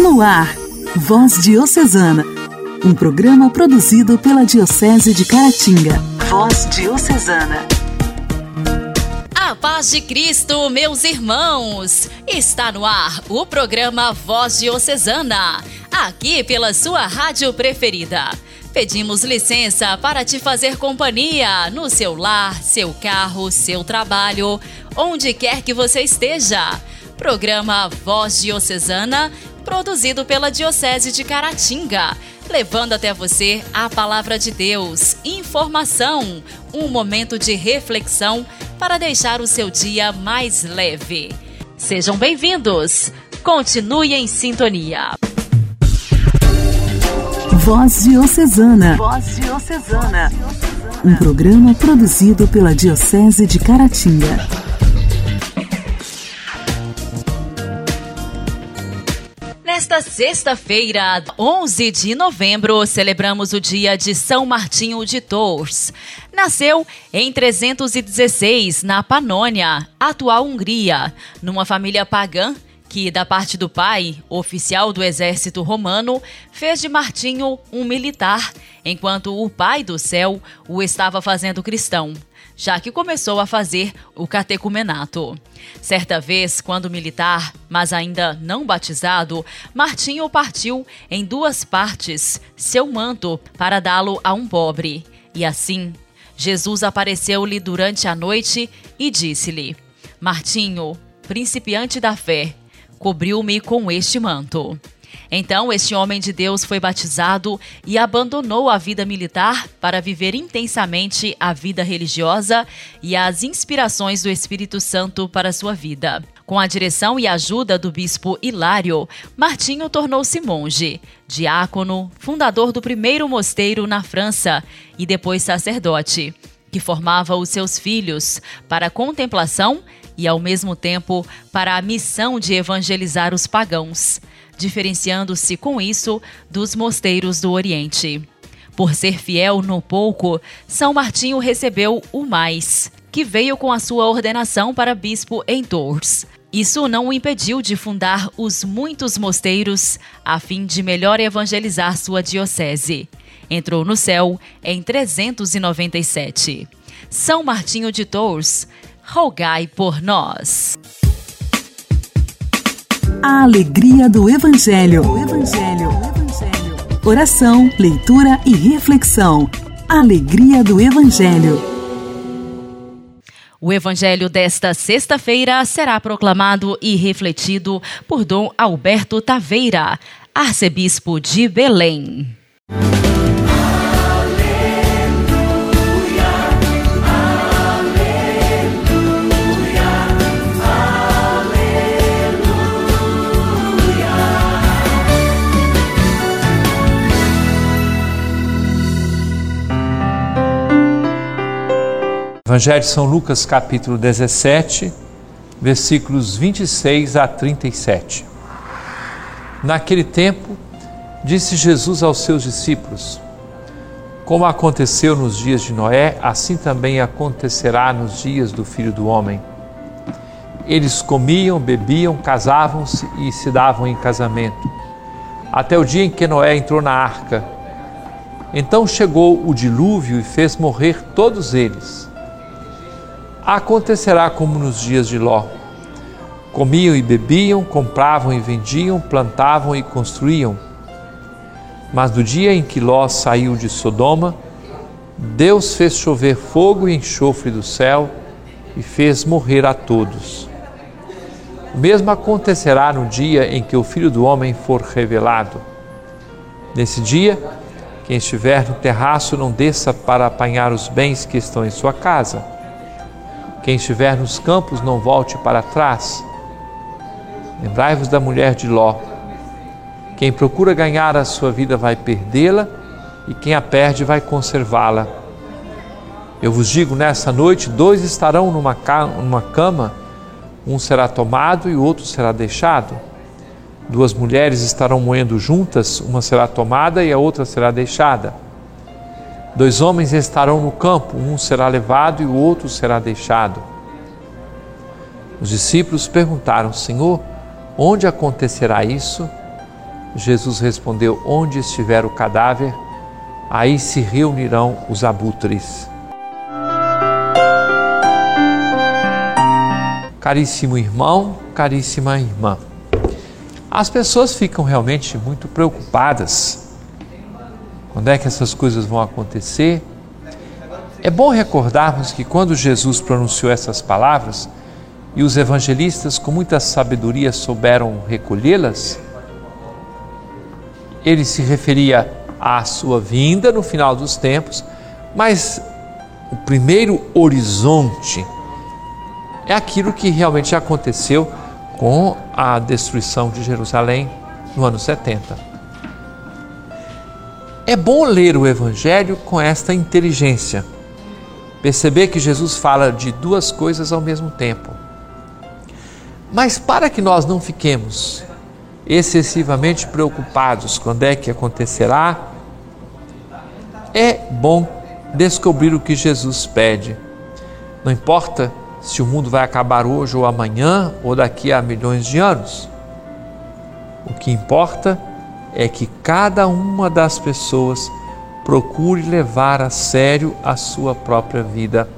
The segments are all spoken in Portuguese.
No ar, Voz Diocesana, um programa produzido pela Diocese de Caratinga. Voz Diocesana. A paz de Cristo, meus irmãos! Está no ar o programa Voz Diocesana, aqui pela sua rádio preferida. Pedimos licença para te fazer companhia no seu lar, seu carro, seu trabalho, onde quer que você esteja. Programa Voz Diocesana, produzido pela Diocese de Caratinga, levando até você a palavra de Deus, informação, um momento de reflexão para deixar o seu dia mais leve. Sejam bem-vindos! Continue em sintonia. Voz Diocesana. Voz Diocesana. Um programa produzido pela Diocese de Caratinga. Nesta sexta-feira, 11 de novembro, celebramos o dia de São Martinho de Tours. Nasceu em 316, na Panônia, atual Hungria, numa família pagã que, da parte do pai, oficial do exército romano, fez de Martinho um militar, enquanto o pai do céu o estava fazendo cristão, já que começou a fazer o catecumenato. Certa vez, quando militar, mas ainda não batizado, Martinho partiu em duas partes seu manto para dá-lo a um pobre. E assim, Jesus apareceu-lhe durante a noite e disse-lhe: Martinho, principiante da fé, cobriu-me com este manto. Então, este homem de Deus foi batizado e abandonou a vida militar para viver intensamente a vida religiosa e as inspirações do Espírito Santo para sua vida. Com a direção e ajuda do bispo Hilário, Martinho tornou-se monge, diácono, fundador do primeiro mosteiro na França e depois sacerdote, que formava os seus filhos para a contemplação e, ao mesmo tempo, para a missão de evangelizar os pagãos, diferenciando-se com isso dos mosteiros do Oriente. Por ser fiel no pouco, São Martinho recebeu o mais, que veio com a sua ordenação para bispo em Tours. Isso não o impediu de fundar os muitos mosteiros a fim de melhor evangelizar sua diocese. Entrou no céu em 397. São Martinho de Tours rogai por nós. A alegria do Evangelho. O Evangelho. O Evangelho. Oração, leitura e reflexão. Alegria do Evangelho. O Evangelho desta sexta-feira será proclamado e refletido por Dom Alberto Taveira, arcebispo de Belém. Evangelho de São Lucas, capítulo 17, versículos 26 a 37. Naquele tempo, disse Jesus aos seus discípulos: Como aconteceu nos dias de Noé, assim também acontecerá nos dias do filho do homem. Eles comiam, bebiam, casavam-se e se davam em casamento, até o dia em que Noé entrou na arca. Então chegou o dilúvio e fez morrer todos eles acontecerá como nos dias de Ló. Comiam e bebiam, compravam e vendiam, plantavam e construíam. Mas no dia em que Ló saiu de Sodoma, Deus fez chover fogo e enxofre do céu e fez morrer a todos. O mesmo acontecerá no dia em que o Filho do Homem for revelado. Nesse dia, quem estiver no terraço não desça para apanhar os bens que estão em sua casa quem estiver nos campos, não volte para trás. Lembrai-vos da mulher de Ló. Quem procura ganhar a sua vida vai perdê-la, e quem a perde vai conservá-la. Eu vos digo: nessa noite, dois estarão numa, numa cama, um será tomado e o outro será deixado. Duas mulheres estarão moendo juntas, uma será tomada e a outra será deixada. Dois homens estarão no campo, um será levado e o outro será deixado. Os discípulos perguntaram: Senhor, onde acontecerá isso? Jesus respondeu: Onde estiver o cadáver, aí se reunirão os abutres. Caríssimo irmão, caríssima irmã, as pessoas ficam realmente muito preocupadas. Quando é que essas coisas vão acontecer? É bom recordarmos que quando Jesus pronunciou essas palavras e os evangelistas, com muita sabedoria, souberam recolhê-las, ele se referia à sua vinda no final dos tempos, mas o primeiro horizonte é aquilo que realmente aconteceu com a destruição de Jerusalém no ano 70. É bom ler o Evangelho com esta inteligência, perceber que Jesus fala de duas coisas ao mesmo tempo. Mas para que nós não fiquemos excessivamente preocupados quando é que acontecerá, é bom descobrir o que Jesus pede. Não importa se o mundo vai acabar hoje ou amanhã ou daqui a milhões de anos. O que importa é que cada uma das pessoas procure levar a sério a sua própria vida.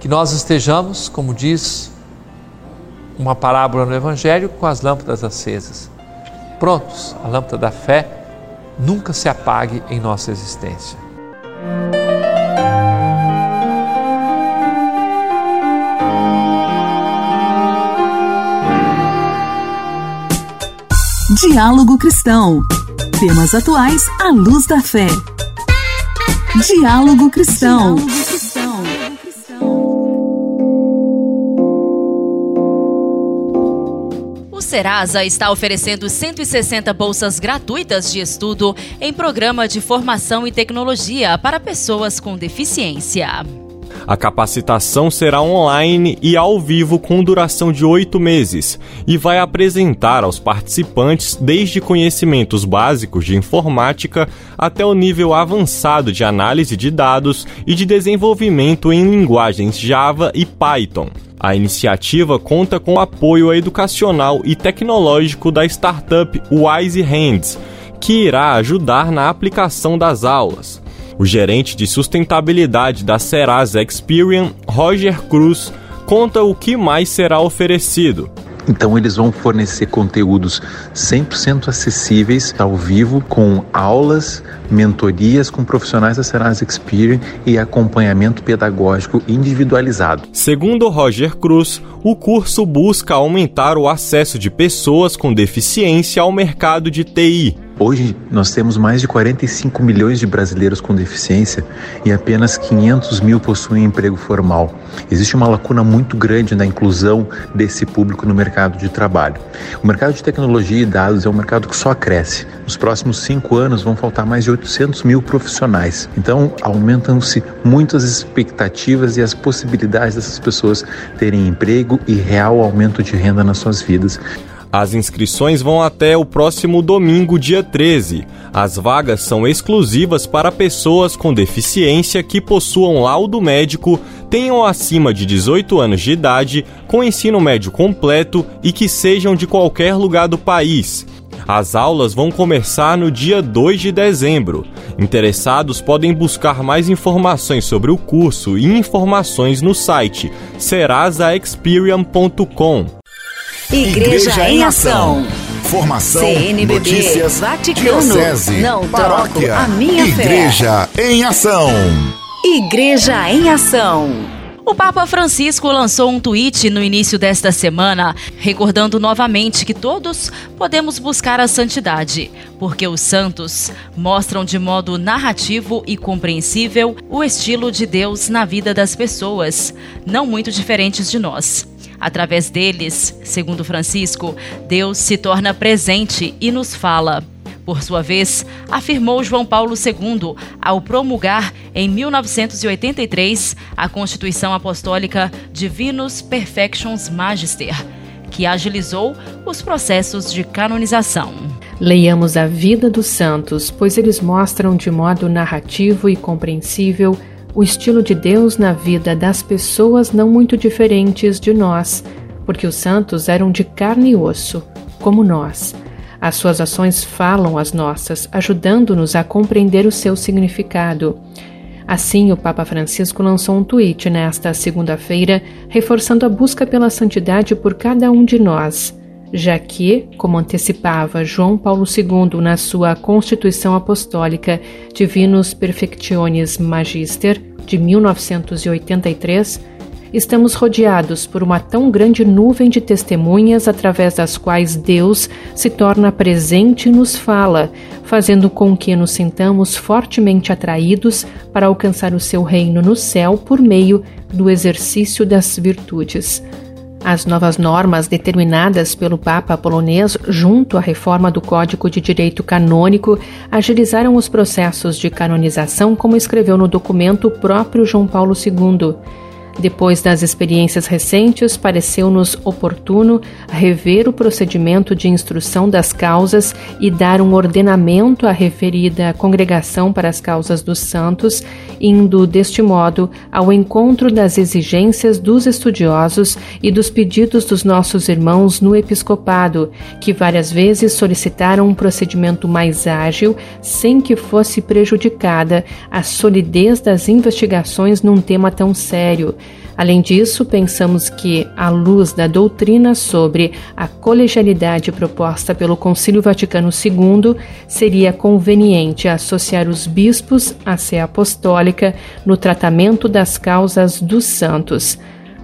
Que nós estejamos, como diz uma parábola no Evangelho, com as lâmpadas acesas. Prontos, a lâmpada da fé nunca se apague em nossa existência. Diálogo Cristão. Temas atuais à luz da fé. Diálogo Cristão. O Serasa está oferecendo 160 bolsas gratuitas de estudo em programa de formação e tecnologia para pessoas com deficiência. A capacitação será online e ao vivo com duração de oito meses e vai apresentar aos participantes desde conhecimentos básicos de informática até o nível avançado de análise de dados e de desenvolvimento em linguagens Java e Python. A iniciativa conta com o apoio educacional e tecnológico da startup Wise Hands, que irá ajudar na aplicação das aulas. O gerente de sustentabilidade da Serasa Experian, Roger Cruz, conta o que mais será oferecido. Então eles vão fornecer conteúdos 100% acessíveis ao vivo com aulas, mentorias com profissionais da Serasa Experian e acompanhamento pedagógico individualizado. Segundo Roger Cruz, o curso busca aumentar o acesso de pessoas com deficiência ao mercado de TI Hoje nós temos mais de 45 milhões de brasileiros com deficiência e apenas 500 mil possuem emprego formal. Existe uma lacuna muito grande na inclusão desse público no mercado de trabalho. O mercado de tecnologia e dados é um mercado que só cresce. Nos próximos cinco anos vão faltar mais de 800 mil profissionais. Então aumentam-se muitas expectativas e as possibilidades dessas pessoas terem emprego e real aumento de renda nas suas vidas. As inscrições vão até o próximo domingo, dia 13. As vagas são exclusivas para pessoas com deficiência que possuam laudo médico, tenham acima de 18 anos de idade, com ensino médio completo e que sejam de qualquer lugar do país. As aulas vão começar no dia 2 de dezembro. Interessados podem buscar mais informações sobre o curso e informações no site serasaexperian.com. Igreja, Igreja em Ação. Formação, CNBB, notícias, Vaticano, diocese, não paróquia, troco a minha Igreja fé. em Ação. Igreja em Ação. O Papa Francisco lançou um tweet no início desta semana, recordando novamente que todos podemos buscar a santidade, porque os santos mostram de modo narrativo e compreensível o estilo de Deus na vida das pessoas, não muito diferentes de nós. Através deles, segundo Francisco, Deus se torna presente e nos fala. Por sua vez, afirmou João Paulo II ao promulgar em 1983 a Constituição Apostólica Divinus Perfections Magister, que agilizou os processos de canonização. Leiamos a vida dos santos, pois eles mostram de modo narrativo e compreensível o estilo de Deus na vida das pessoas não muito diferentes de nós, porque os santos eram de carne e osso, como nós. As suas ações falam as nossas, ajudando-nos a compreender o seu significado. Assim, o Papa Francisco lançou um tweet nesta segunda-feira, reforçando a busca pela santidade por cada um de nós, já que, como antecipava João Paulo II na sua Constituição Apostólica Divinus Perfectionis Magister de 1983, estamos rodeados por uma tão grande nuvem de testemunhas através das quais Deus se torna presente e nos fala, fazendo com que nos sintamos fortemente atraídos para alcançar o seu reino no céu por meio do exercício das virtudes. As novas normas determinadas pelo Papa polonês, junto à reforma do Código de Direito Canônico, agilizaram os processos de canonização, como escreveu no documento o próprio João Paulo II. Depois das experiências recentes, pareceu-nos oportuno rever o procedimento de instrução das causas e dar um ordenamento à referida Congregação para as Causas dos Santos, indo, deste modo, ao encontro das exigências dos estudiosos e dos pedidos dos nossos irmãos no episcopado, que várias vezes solicitaram um procedimento mais ágil, sem que fosse prejudicada a solidez das investigações num tema tão sério Além disso, pensamos que, à luz da doutrina sobre a colegialidade proposta pelo Concílio Vaticano II, seria conveniente associar os bispos à sé apostólica no tratamento das causas dos santos.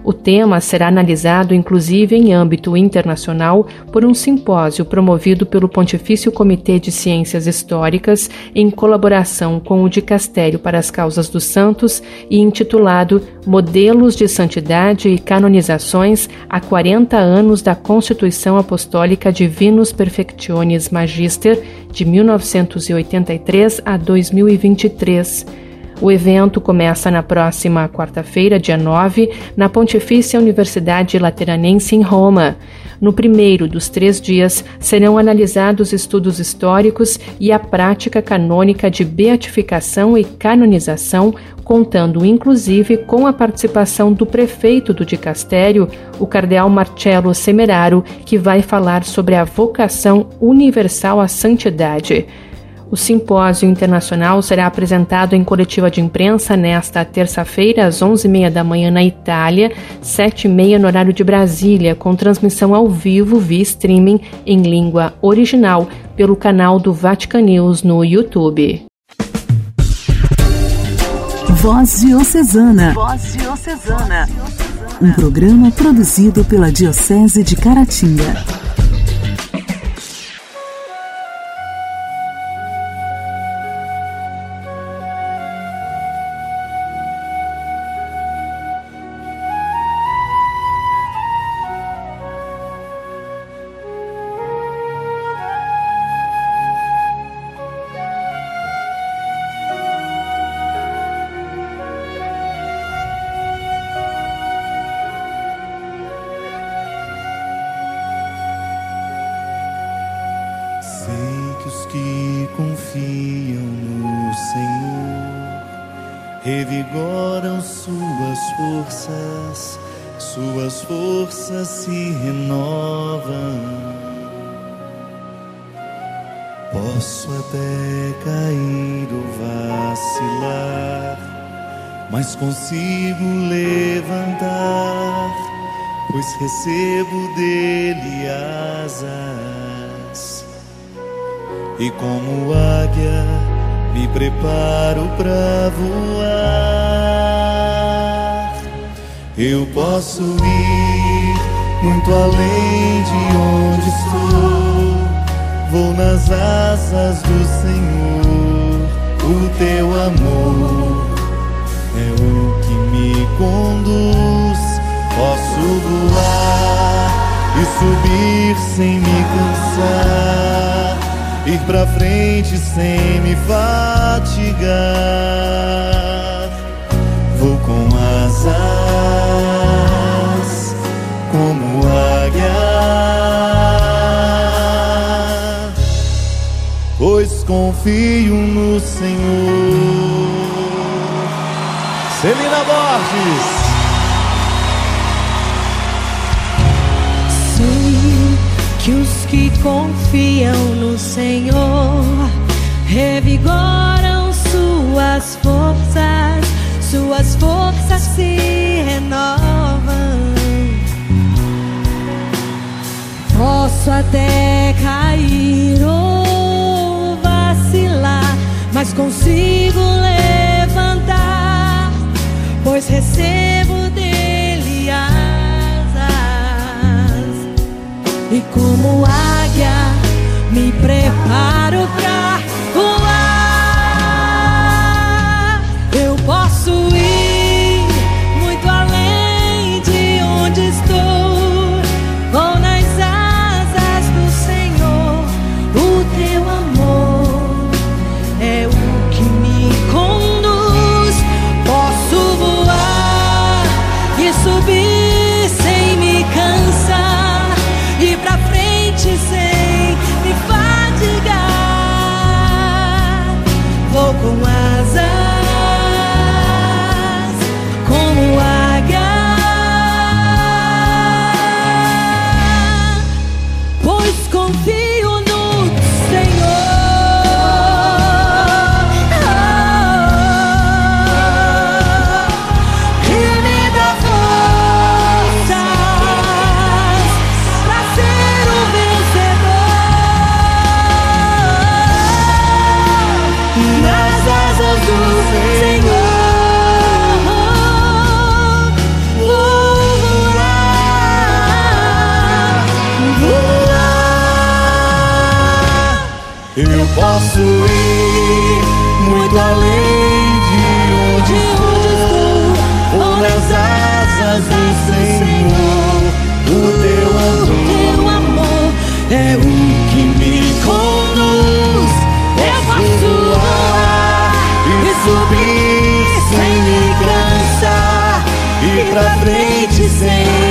O tema será analisado inclusive em âmbito internacional por um simpósio promovido pelo Pontifício Comitê de Ciências Históricas em colaboração com o Dicastério para as Causas dos Santos e intitulado Modelos de Santidade e Canonizações a 40 anos da Constituição Apostólica Divinus Perfectionis Magister de 1983 a 2023. O evento começa na próxima quarta-feira, dia 9, na Pontifícia Universidade Lateranense em Roma. No primeiro dos três dias serão analisados estudos históricos e a prática canônica de beatificação e canonização, contando inclusive com a participação do prefeito do dicastério, o cardeal Marcello Semeraro, que vai falar sobre a vocação universal à santidade. O simpósio internacional será apresentado em coletiva de imprensa nesta terça-feira, às 11h30 da manhã na Itália, 7h30 no horário de Brasília, com transmissão ao vivo via streaming em língua original pelo canal do Vatican News no YouTube. Voz Diocesana. Voz Diocesana. Um programa produzido pela Diocese de Caratinga. Recebo dele asas e como águia me preparo para voar. Eu posso ir muito além de onde estou. Vou nas asas do Senhor. O teu amor é o que me conduz. Posso voar e subir sem me cansar, ir pra frente sem me fatigar. Vou com asas como águia, confio no Senhor. Celina Borges. que os que confiam no Senhor revigoram suas forças, suas forças se renovam. Posso até cair vacilar, mas consigo levantar, pois recebo dele asas. E como águia me preparo posso ir muito além de onde estou, ou nas asas do Senhor. O teu amor, Teu amor é o que me conduz. Eu posso voar e subir sem me cansar, e pra frente sem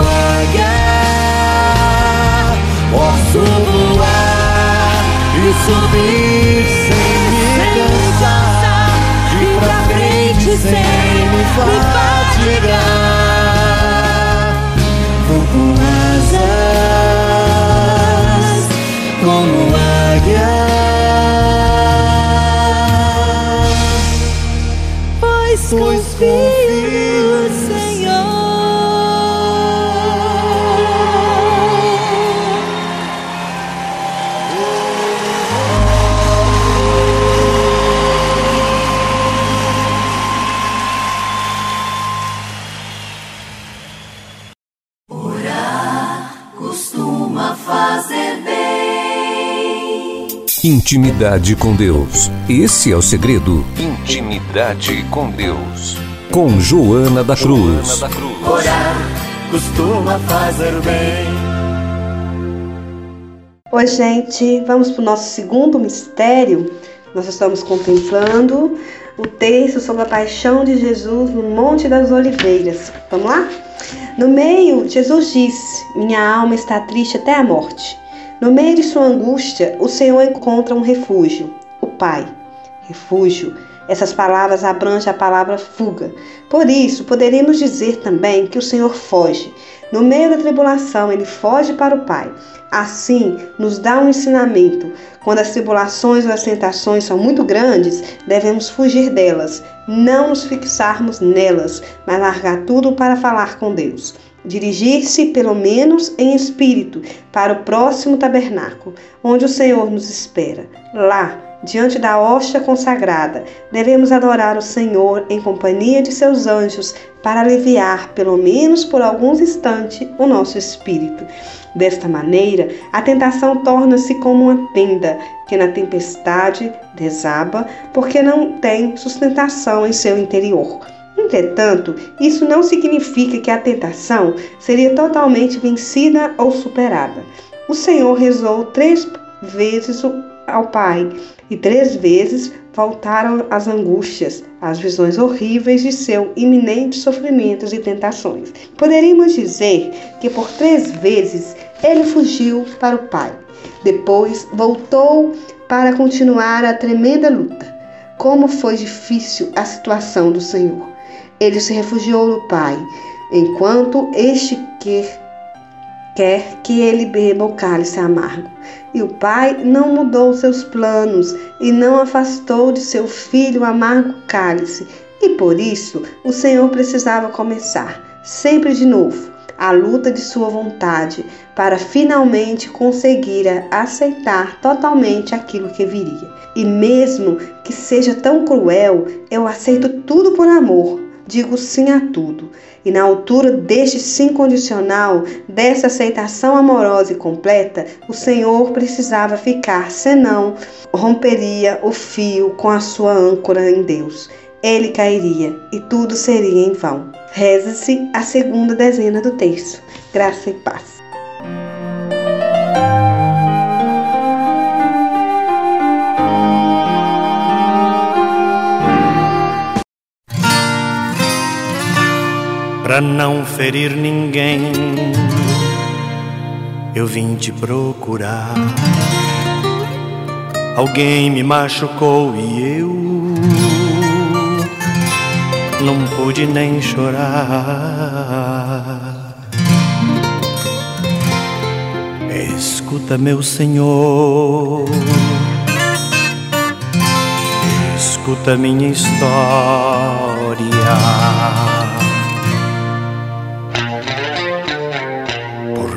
águia, posso voar e subir sem me cansar, e pra frente sem me fadigar. Vou com asas como águia. pois Pois confio Intimidade com Deus. Esse é o segredo. Intimidade com Deus. Com Joana da Cruz. Orar costuma fazer bem. Oi, gente, vamos para o nosso segundo mistério. Nós estamos contemplando o texto sobre a paixão de Jesus no Monte das Oliveiras. Vamos lá? No meio, Jesus disse: Minha alma está triste até a morte. No meio de sua angústia, o Senhor encontra um refúgio, o Pai. Refúgio. Essas palavras abrangem a palavra fuga. Por isso, poderíamos dizer também que o Senhor foge. No meio da tribulação, ele foge para o Pai. Assim, nos dá um ensinamento. Quando as tribulações ou as tentações são muito grandes, devemos fugir delas, não nos fixarmos nelas, mas largar tudo para falar com Deus. Dirigir-se, pelo menos em espírito, para o próximo tabernáculo, onde o Senhor nos espera. Lá, diante da hóstia consagrada, devemos adorar o Senhor em companhia de seus anjos para aliviar, pelo menos por alguns instantes, o nosso espírito. Desta maneira, a tentação torna-se como uma tenda que na tempestade desaba porque não tem sustentação em seu interior. Entretanto, isso não significa que a tentação seria totalmente vencida ou superada. O Senhor rezou três vezes ao Pai e três vezes voltaram as angústias, as visões horríveis de seu iminente sofrimentos e tentações. Poderíamos dizer que por três vezes ele fugiu para o Pai. Depois voltou para continuar a tremenda luta. como foi difícil a situação do Senhor. Ele se refugiou no Pai, enquanto este quer, quer que ele beba o cálice amargo. E o pai não mudou seus planos e não afastou de seu filho o amargo cálice. E por isso o Senhor precisava começar, sempre de novo, a luta de sua vontade, para finalmente conseguir aceitar totalmente aquilo que viria. E mesmo que seja tão cruel, eu aceito tudo por amor. Digo sim a tudo. E na altura deste sim condicional, dessa aceitação amorosa e completa, o Senhor precisava ficar, senão romperia o fio com a sua âncora em Deus. Ele cairia e tudo seria em vão. Reza-se a segunda dezena do texto. Graça e paz. Pra não ferir ninguém, eu vim te procurar. Alguém me machucou e eu não pude nem chorar. Escuta, meu Senhor, escuta minha história.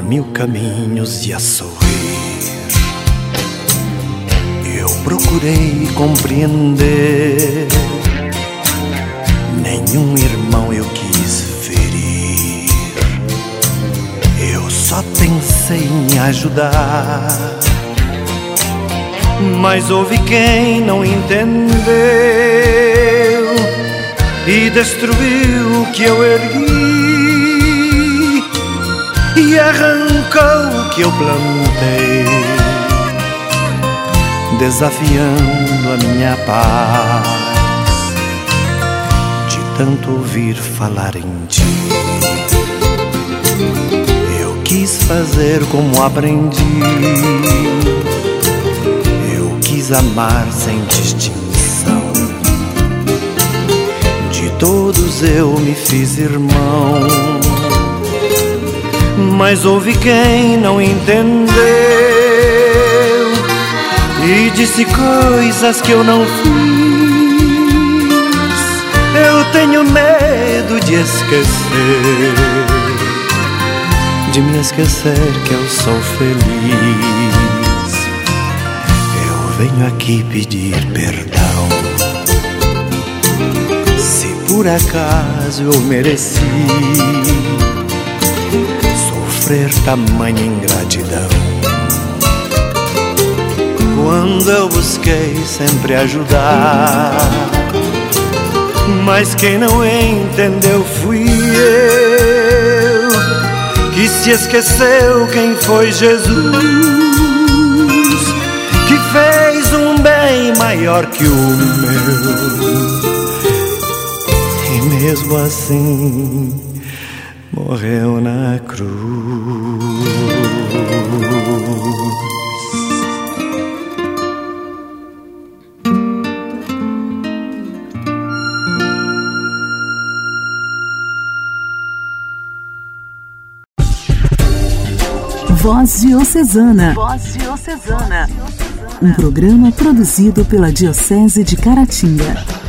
Mil caminhos e a sorrir. Eu procurei compreender, nenhum irmão eu quis ferir. Eu só pensei em ajudar, mas houve quem não entendeu e destruiu o que eu ergui e arrancou o que eu plantei, desafiando a minha paz de tanto ouvir falar em ti. Eu quis fazer como aprendi, eu quis amar sem distinção. De todos eu me fiz irmão mas houve quem não entendeu e disse coisas que eu não fiz. Eu tenho medo de esquecer, de me esquecer que eu sou feliz. Eu venho aqui pedir perdão. Se por acaso eu mereci sofrer tamanha ingratidão. Quando eu busquei sempre ajudar, mas quem não entendeu fui eu, que se esqueceu quem foi Jesus, que fez um bem maior que o meu. E mesmo assim morreu na cruz. Voz Diocesana. Voz Diocesana. Um programa produzido pela Diocese de Caratinga.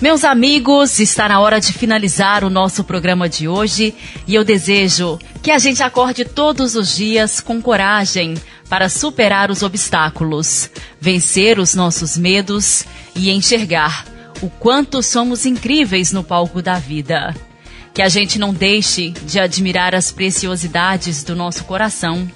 Meus amigos, está na hora de finalizar o nosso programa de hoje e eu desejo que a gente acorde todos os dias com coragem para superar os obstáculos, vencer os nossos medos e enxergar o quanto somos incríveis no palco da vida. Que a gente não deixe de admirar as preciosidades do nosso coração.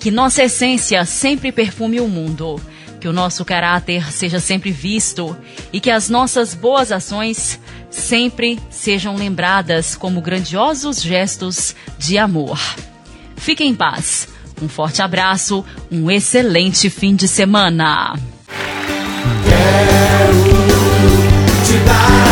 Que nossa essência sempre perfume o mundo que o nosso caráter seja sempre visto e que as nossas boas ações sempre sejam lembradas como grandiosos gestos de amor. Fique em paz. Um forte abraço, um excelente fim de semana. Quero te dar